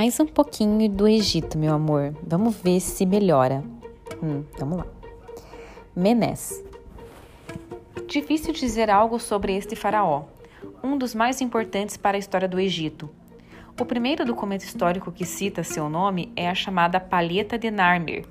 Mais um pouquinho do Egito, meu amor. Vamos ver se melhora. Hum, vamos lá. Menes. Difícil dizer algo sobre este faraó, um dos mais importantes para a história do Egito. O primeiro documento histórico que cita seu nome é a chamada Palheta de Narmer,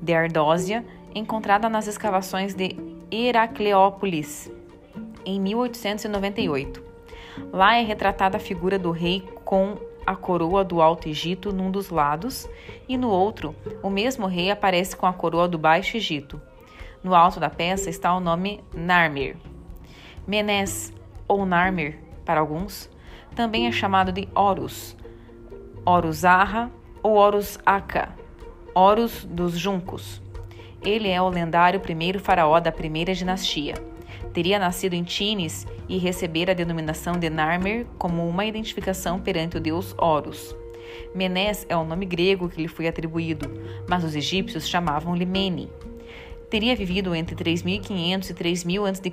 de Ardósia, encontrada nas escavações de Heracleópolis, em 1898. Lá é retratada a figura do rei com a coroa do Alto Egito num dos lados, e no outro, o mesmo rei aparece com a coroa do Baixo Egito. No alto da peça está o nome Narmer. Menes, ou Narmer, para alguns, também é chamado de Horus, Horus Arra ou Horus Aka, Horus dos Juncos. Ele é o lendário primeiro faraó da primeira dinastia. Teria nascido em Tines e receber a denominação de Narmer como uma identificação perante o deus Horus. Menes é o nome grego que lhe foi atribuído, mas os egípcios chamavam-lhe Mene. Teria vivido entre 3500 e 3000 a.C.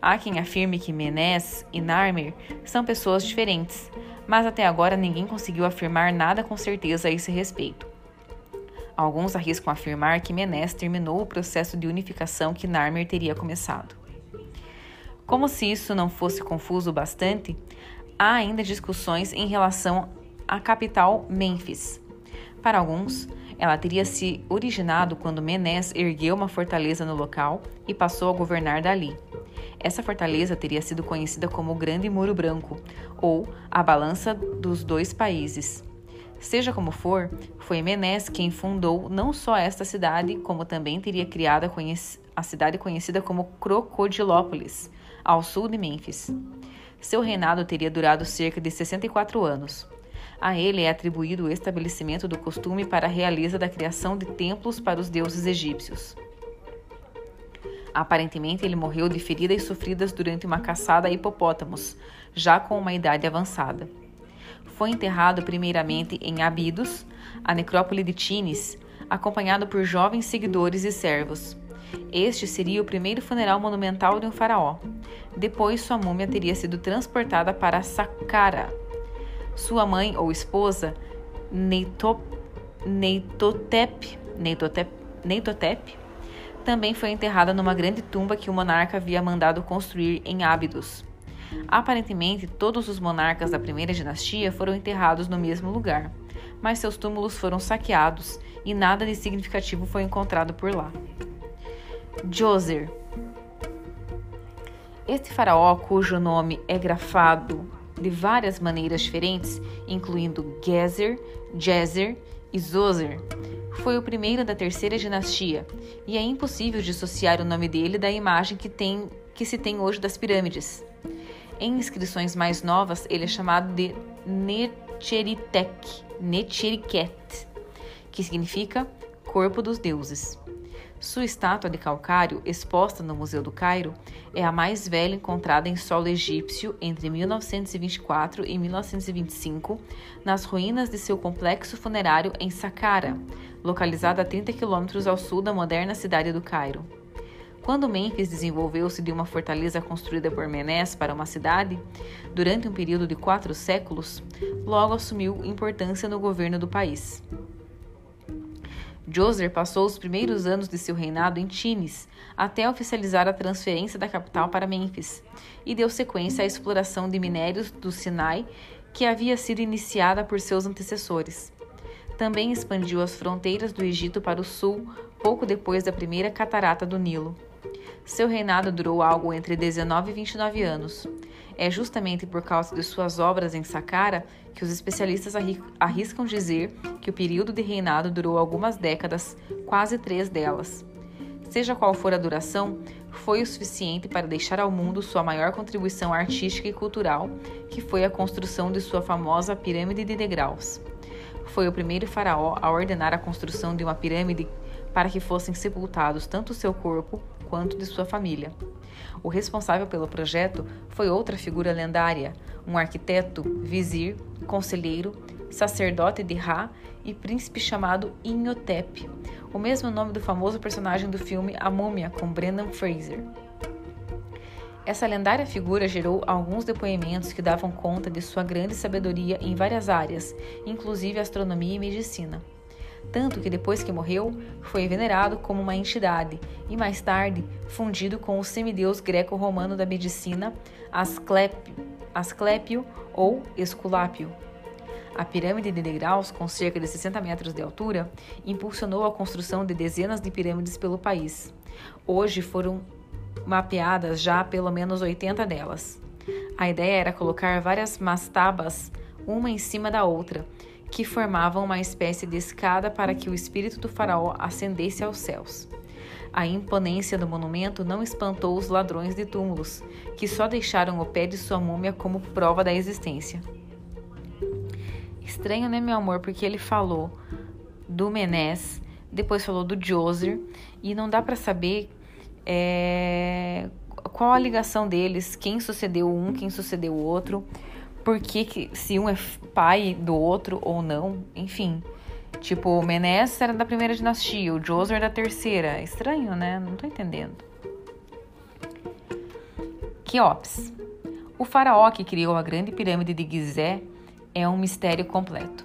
Há quem afirme que Menes e Narmer são pessoas diferentes, mas até agora ninguém conseguiu afirmar nada com certeza a esse respeito. Alguns arriscam afirmar que Menes terminou o processo de unificação que Narmer teria começado. Como se isso não fosse confuso bastante, há ainda discussões em relação à capital Mênfis. Para alguns, ela teria se originado quando Menes ergueu uma fortaleza no local e passou a governar dali. Essa fortaleza teria sido conhecida como o Grande Muro Branco ou a Balança dos Dois Países. Seja como for, foi Menes quem fundou não só esta cidade, como também teria criado a cidade conhecida como Crocodilópolis, ao sul de Mênfis. Seu reinado teria durado cerca de 64 anos. A ele é atribuído o estabelecimento do costume para a realiza da criação de templos para os deuses egípcios. Aparentemente, ele morreu de feridas sofridas durante uma caçada a hipopótamos, já com uma idade avançada. Foi enterrado primeiramente em Abidos, a necrópole de Tines, acompanhado por jovens seguidores e servos. Este seria o primeiro funeral monumental de um faraó. Depois, sua múmia teria sido transportada para Saqqara. Sua mãe ou esposa, Neitop, Neitotep, Neitotep, Neitotep, também foi enterrada numa grande tumba que o monarca havia mandado construir em Ábidos. Aparentemente, todos os monarcas da primeira dinastia foram enterrados no mesmo lugar, mas seus túmulos foram saqueados e nada de significativo foi encontrado por lá. Djoser. Este faraó, cujo nome é grafado de várias maneiras diferentes, incluindo Gezer, Jezer e Zoser, foi o primeiro da terceira dinastia, e é impossível dissociar o nome dele da imagem que, tem, que se tem hoje das pirâmides. Em inscrições mais novas, ele é chamado de Necheritek, Necheriket, que significa corpo dos deuses. Sua estátua de calcário, exposta no Museu do Cairo, é a mais velha encontrada em solo egípcio entre 1924 e 1925, nas ruínas de seu complexo funerário em Saqqara, localizada a 30 quilômetros ao sul da moderna cidade do Cairo. Quando Mênfis desenvolveu-se de uma fortaleza construída por Menes para uma cidade, durante um período de quatro séculos, logo assumiu importância no governo do país. Djoser passou os primeiros anos de seu reinado em Tines, até oficializar a transferência da capital para Mênfis, e deu sequência à exploração de minérios do Sinai que havia sido iniciada por seus antecessores. Também expandiu as fronteiras do Egito para o sul pouco depois da primeira catarata do Nilo. Seu reinado durou algo entre 19 e 29 anos. É justamente por causa de suas obras em Saqqara que os especialistas arriscam dizer que o período de reinado durou algumas décadas, quase três delas. Seja qual for a duração, foi o suficiente para deixar ao mundo sua maior contribuição artística e cultural, que foi a construção de sua famosa pirâmide de degraus. Foi o primeiro faraó a ordenar a construção de uma pirâmide para que fossem sepultados tanto seu corpo quanto de sua família. O responsável pelo projeto foi outra figura lendária, um arquiteto, vizir, conselheiro, sacerdote de Ra e príncipe chamado Inhotep, o mesmo nome do famoso personagem do filme A Múmia com Brendan Fraser. Essa lendária figura gerou alguns depoimentos que davam conta de sua grande sabedoria em várias áreas, inclusive astronomia e medicina. Tanto que depois que morreu, foi venerado como uma entidade e mais tarde fundido com o semideus greco-romano da medicina, Asclepio ou Esculápio. A pirâmide de degraus, com cerca de 60 metros de altura, impulsionou a construção de dezenas de pirâmides pelo país. Hoje foram mapeadas já pelo menos 80 delas. A ideia era colocar várias mastabas, uma em cima da outra, que formavam uma espécie de escada para que o espírito do faraó ascendesse aos céus. A imponência do monumento não espantou os ladrões de túmulos, que só deixaram o pé de sua múmia como prova da existência. Estranho, né, meu amor? Porque ele falou do Menés, depois falou do Djoser, e não dá para saber é, qual a ligação deles, quem sucedeu um, quem sucedeu o outro, por que, se um é pai do outro ou não, enfim. Tipo, o Menés era da primeira dinastia, o Djoser da terceira. Estranho, né? Não tô entendendo. Queops. O faraó que criou a grande pirâmide de Gizé é um mistério completo.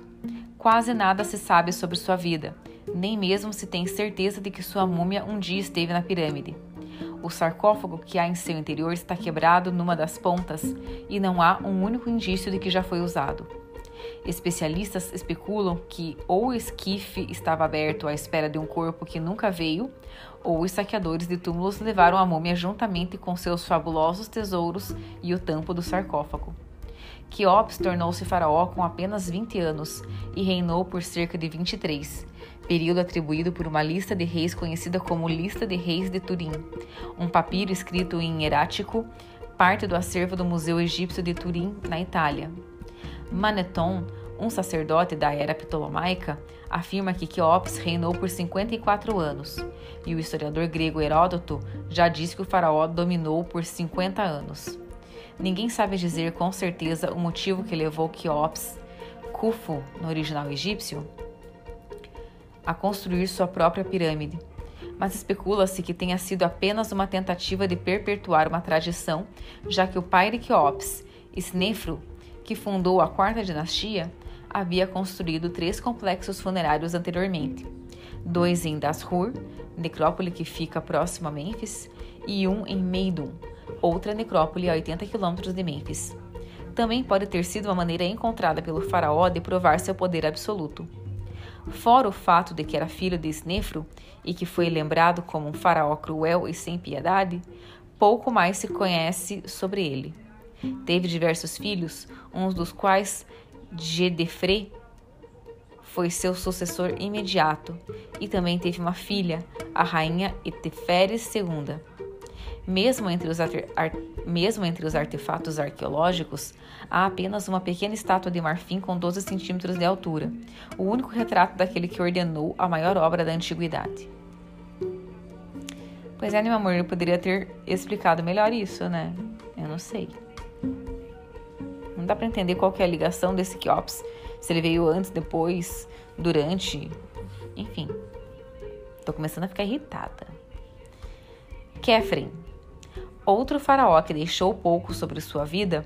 Quase nada se sabe sobre sua vida, nem mesmo se tem certeza de que sua múmia um dia esteve na pirâmide. O sarcófago que há em seu interior está quebrado numa das pontas e não há um único indício de que já foi usado. Especialistas especulam que ou o esquife estava aberto à espera de um corpo que nunca veio, ou os saqueadores de túmulos levaram a múmia juntamente com seus fabulosos tesouros e o tampo do sarcófago. Queops tornou-se faraó com apenas 20 anos e reinou por cerca de 23, período atribuído por uma lista de reis conhecida como Lista de Reis de Turim, um papiro escrito em hierático, parte do acervo do Museu Egípcio de Turim, na Itália. Maneton, um sacerdote da era ptolomaica, afirma que Queops reinou por 54 anos, e o historiador grego Heródoto já diz que o faraó dominou por 50 anos. Ninguém sabe dizer com certeza o motivo que levou Queops, Khufu no original egípcio, a construir sua própria pirâmide, mas especula-se que tenha sido apenas uma tentativa de perpetuar uma tradição, já que o pai de Queops, Snefru, que fundou a quarta dinastia, havia construído três complexos funerários anteriormente: dois em Dashur, necrópole que fica próximo a Mênfis, e um em Meidum, outra necrópole a 80 quilômetros de Mênfis. Também pode ter sido uma maneira encontrada pelo faraó de provar seu poder absoluto. Fora o fato de que era filho de Snefro e que foi lembrado como um faraó cruel e sem piedade, pouco mais se conhece sobre ele. Teve diversos filhos, um dos quais, Gedefre, foi seu sucessor imediato, e também teve uma filha, a rainha Eteferes II. Mesmo entre, os mesmo entre os artefatos arqueológicos, há apenas uma pequena estátua de marfim com 12 centímetros de altura, o único retrato daquele que ordenou a maior obra da antiguidade. Pois é, meu amor, eu poderia ter explicado melhor isso, né? Eu não sei. Não dá para entender qual é a ligação desse Quiops, se ele veio antes, depois, durante, enfim. Tô começando a ficar irritada. Kefren outro faraó que deixou pouco sobre sua vida,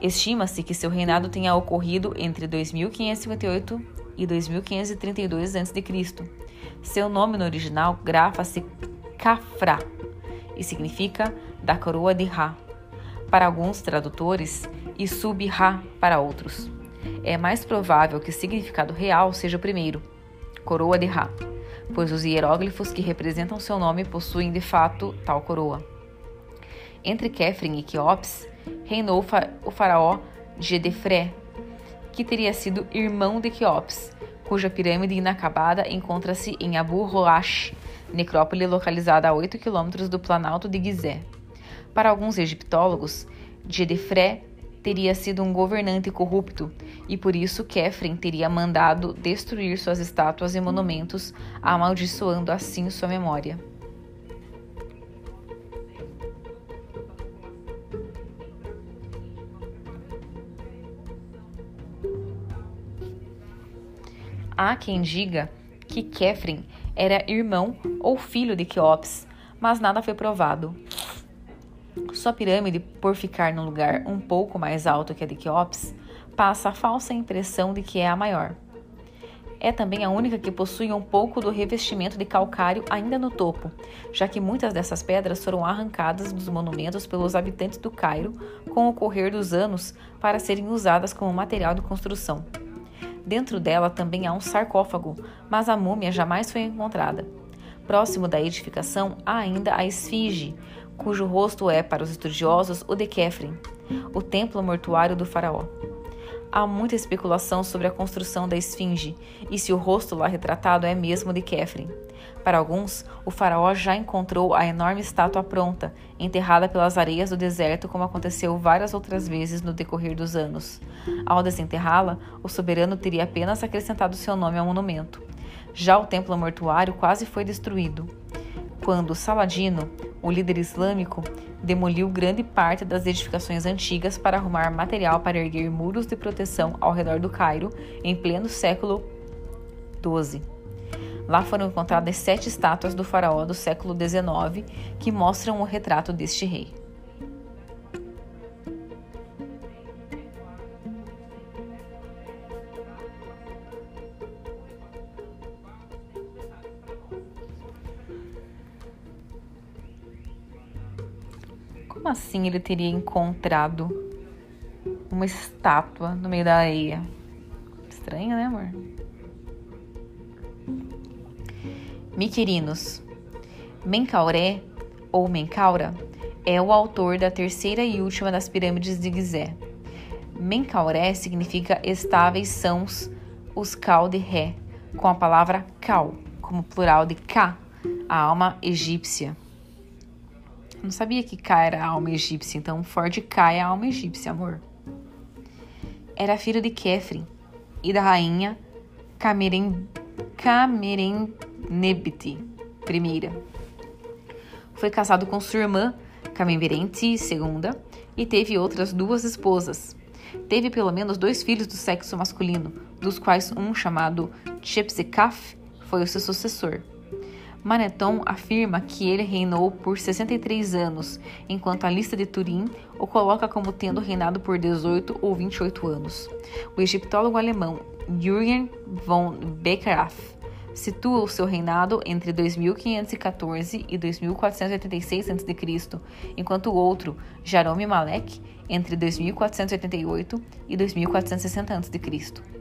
estima-se que seu reinado tenha ocorrido entre 2558 e 2532 a.C. Seu nome no original grafa-se Kafra e significa da coroa de Ra para alguns tradutores e sub-Ra para outros. É mais provável que o significado real seja o primeiro, coroa de Ra, pois os hieróglifos que representam seu nome possuem de fato tal coroa. Entre Kefren e Queops, reinou o faraó Gedefré, que teria sido irmão de Queops, cuja pirâmide inacabada encontra-se em Abu Roash, necrópole localizada a 8 quilômetros do planalto de Gizé. Para alguns egiptólogos, Gedefré teria sido um governante corrupto e por isso Kefren teria mandado destruir suas estátuas e monumentos, amaldiçoando assim sua memória. Há quem diga que Kefren era irmão ou filho de Queops, mas nada foi provado. Sua pirâmide, por ficar num lugar um pouco mais alto que a de Quéops, passa a falsa impressão de que é a maior. É também a única que possui um pouco do revestimento de calcário ainda no topo, já que muitas dessas pedras foram arrancadas dos monumentos pelos habitantes do Cairo com o correr dos anos para serem usadas como material de construção. Dentro dela também há um sarcófago, mas a múmia jamais foi encontrada. Próximo da edificação há ainda a esfinge, cujo rosto é, para os estudiosos, o de Kefren, o templo mortuário do faraó. Há muita especulação sobre a construção da esfinge e se o rosto lá retratado é mesmo de Kefren. Para alguns, o faraó já encontrou a enorme estátua pronta, enterrada pelas areias do deserto, como aconteceu várias outras vezes no decorrer dos anos. Ao desenterrá-la, o soberano teria apenas acrescentado seu nome ao monumento. Já o templo mortuário quase foi destruído. Quando Saladino, o líder islâmico, demoliu grande parte das edificações antigas para arrumar material para erguer muros de proteção ao redor do Cairo em pleno século XII. Lá foram encontradas sete estátuas do faraó do século XIX que mostram o retrato deste rei. Como assim ele teria encontrado uma estátua no meio da areia? Estranho, né, amor? Miquerinos. Menkauré, ou Menkaura, é o autor da terceira e última das pirâmides de Gizé. Menkauré significa estáveis são os cal de Ré, com a palavra cal, como plural de Ka, a alma egípcia. Não sabia que Ka era a alma egípcia, então Ford Ka é a alma egípcia, amor. Era filho de Kefren e da rainha Cameren, Camerennebti I. Foi casado com sua irmã Camemberenti II e teve outras duas esposas. Teve pelo menos dois filhos do sexo masculino, dos quais um chamado Chepsekaf foi o seu sucessor. Maneton afirma que ele reinou por 63 anos, enquanto a lista de Turim o coloca como tendo reinado por 18 ou 28 anos. O egiptólogo alemão Jürgen von Beckerath situa o seu reinado entre 2514 e 2486 a.C., enquanto o outro, Jarome Malek, entre 2488 e 2460 a.C.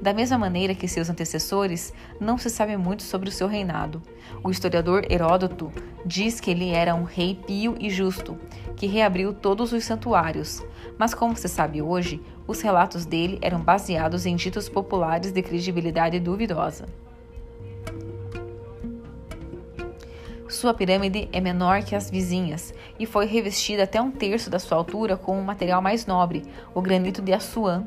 Da mesma maneira que seus antecessores, não se sabe muito sobre o seu reinado. O historiador Heródoto diz que ele era um rei pio e justo, que reabriu todos os santuários, mas como se sabe hoje, os relatos dele eram baseados em ditos populares de credibilidade duvidosa. Sua pirâmide é menor que as vizinhas e foi revestida até um terço da sua altura com um material mais nobre, o granito de Assuã.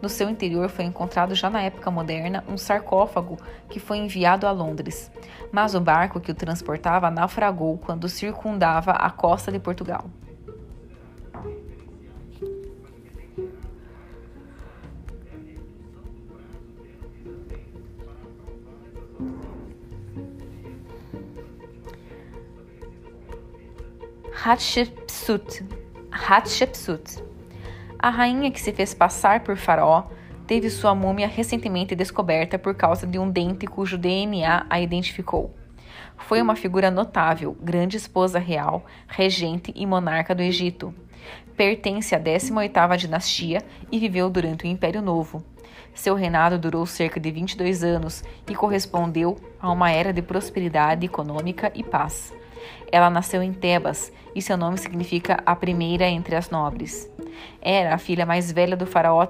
No seu interior foi encontrado já na época moderna um sarcófago que foi enviado a Londres, mas o barco que o transportava naufragou quando circundava a costa de Portugal. Hatshepsut. Hatshepsut. A rainha que se fez passar por faraó teve sua múmia recentemente descoberta por causa de um dente cujo DNA a identificou. Foi uma figura notável, grande esposa real, regente e monarca do Egito. Pertence à 18ª dinastia e viveu durante o Império Novo. Seu reinado durou cerca de 22 anos e correspondeu a uma era de prosperidade econômica e paz. Ela nasceu em Tebas e seu nome significa a primeira entre as nobres. Era a filha mais velha do faraó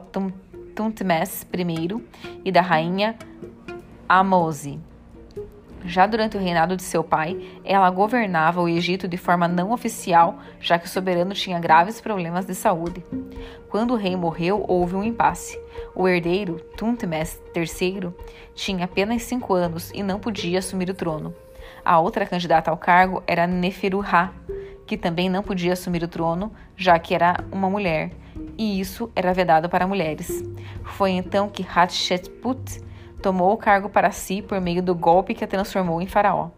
Tuntmes I e da rainha Amose. Já durante o reinado de seu pai, ela governava o Egito de forma não oficial, já que o soberano tinha graves problemas de saúde. Quando o rei morreu, houve um impasse. O herdeiro, Tuntmes III, tinha apenas cinco anos e não podia assumir o trono. A outra candidata ao cargo era Neferu-Ra, que também não podia assumir o trono, já que era uma mulher, e isso era vedado para mulheres. Foi então que Hatshepsut tomou o cargo para si por meio do golpe que a transformou em faraó.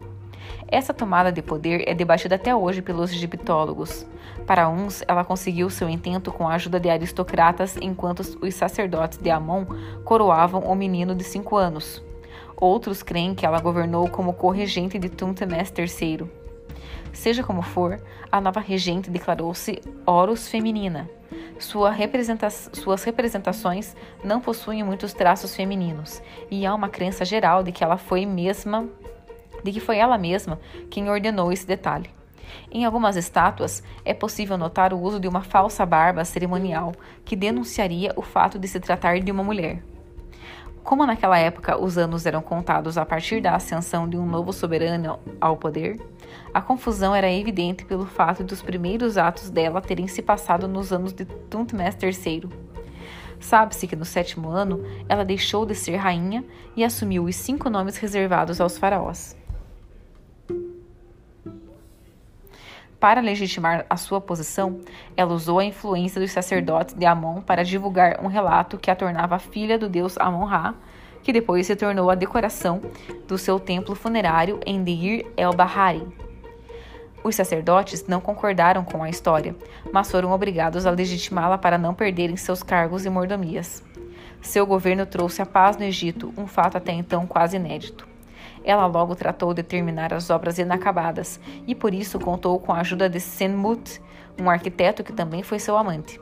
Essa tomada de poder é debatida até hoje pelos egiptólogos. Para uns, ela conseguiu seu intento com a ajuda de aristocratas, enquanto os sacerdotes de Amon coroavam o menino de cinco anos. Outros creem que ela governou como corregente de Tuntemes III. Seja como for, a nova regente declarou-se Horus feminina. Sua representa suas representações não possuem muitos traços femininos, e há uma crença geral de que ela foi mesma, de que foi ela mesma quem ordenou esse detalhe. Em algumas estátuas, é possível notar o uso de uma falsa barba cerimonial que denunciaria o fato de se tratar de uma mulher. Como naquela época os anos eram contados a partir da ascensão de um novo soberano ao poder, a confusão era evidente pelo fato de os primeiros atos dela terem se passado nos anos de Tuntmes III. Sabe-se que no sétimo ano ela deixou de ser rainha e assumiu os cinco nomes reservados aos faraós. Para legitimar a sua posição, ela usou a influência dos sacerdotes de Amon para divulgar um relato que a tornava filha do deus Amon-Ra, que depois se tornou a decoração do seu templo funerário em Deir el-Bahari. Os sacerdotes não concordaram com a história, mas foram obrigados a legitimá-la para não perderem seus cargos e mordomias. Seu governo trouxe a paz no Egito, um fato até então quase inédito. Ela logo tratou de terminar as obras inacabadas e por isso contou com a ajuda de Senmut, um arquiteto que também foi seu amante.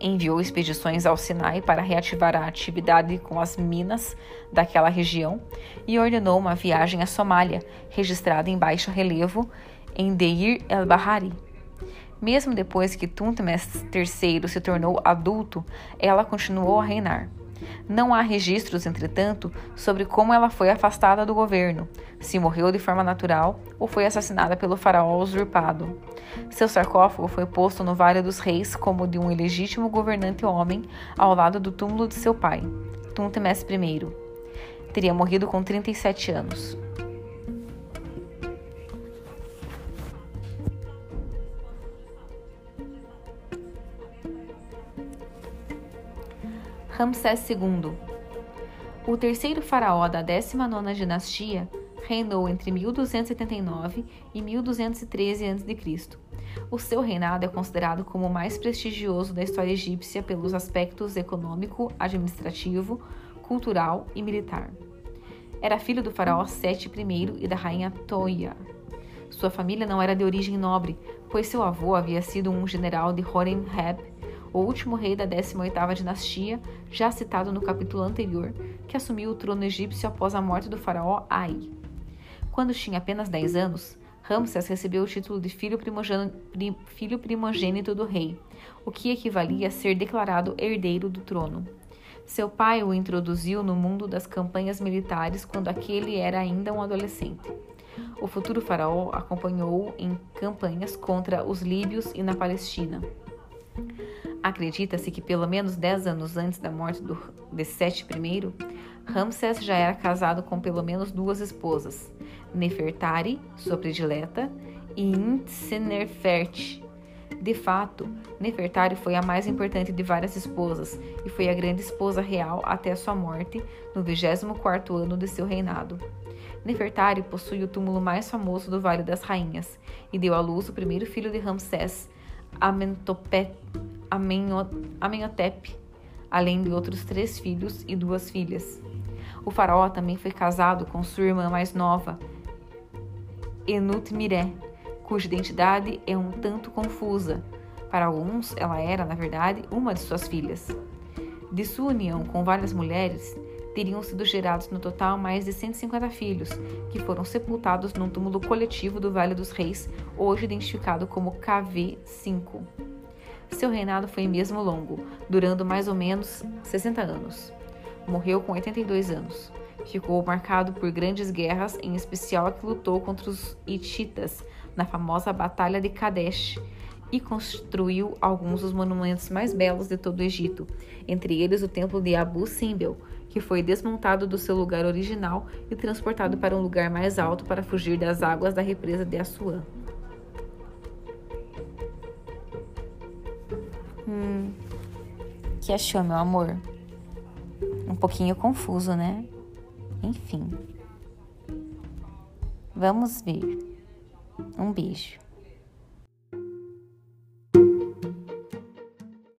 Enviou expedições ao Sinai para reativar a atividade com as minas daquela região e ordenou uma viagem à Somália, registrada em baixo relevo em Deir el-Bahari. Mesmo depois que Tuntmes III se tornou adulto, ela continuou a reinar. Não há registros, entretanto, sobre como ela foi afastada do governo, se morreu de forma natural ou foi assassinada pelo faraó usurpado. Seu sarcófago foi posto no Vale dos Reis como de um ilegítimo governante homem ao lado do túmulo de seu pai, Tuntemes I. Teria morrido com 37 anos. Ramsés II. O terceiro faraó da 19ª dinastia reinou entre 1279 e 1213 a.C. O seu reinado é considerado como o mais prestigioso da história egípcia pelos aspectos econômico, administrativo, cultural e militar. Era filho do faraó Sete I e da rainha Toia. Sua família não era de origem nobre, pois seu avô havia sido um general de Horemheb o último rei da 18ª dinastia, já citado no capítulo anterior, que assumiu o trono egípcio após a morte do faraó Ai. Quando tinha apenas 10 anos, Ramsés recebeu o título de filho primogênito, filho primogênito do rei, o que equivalia a ser declarado herdeiro do trono. Seu pai o introduziu no mundo das campanhas militares quando aquele era ainda um adolescente. O futuro faraó acompanhou-o em campanhas contra os líbios e na Palestina. Acredita-se que pelo menos 10 anos antes da morte do, de Sete I, Ramsés já era casado com pelo menos duas esposas, Nefertari, sua predileta, e Intsenerfert. De fato, Nefertari foi a mais importante de várias esposas e foi a grande esposa real até sua morte no 24º ano de seu reinado. Nefertari possui o túmulo mais famoso do Vale das Rainhas e deu à luz o primeiro filho de Ramsés, Amenhotep além de outros três filhos e duas filhas. O faraó também foi casado com sua irmã mais nova, Enut-Miré, cuja identidade é um tanto confusa. Para alguns, ela era, na verdade, uma de suas filhas. De sua união com várias mulheres, teriam sido gerados no total mais de 150 filhos, que foram sepultados num túmulo coletivo do Vale dos Reis, hoje identificado como KV5. Seu reinado foi mesmo longo, durando mais ou menos 60 anos. Morreu com 82 anos. Ficou marcado por grandes guerras, em especial a que lutou contra os Hititas na famosa Batalha de Kadesh e construiu alguns dos monumentos mais belos de todo o Egito, entre eles o templo de Abu Simbel, que foi desmontado do seu lugar original e transportado para um lugar mais alto para fugir das águas da represa de Assuã. Hum, que achou, meu amor? Um pouquinho confuso, né? Enfim. Vamos ver. Um beijo.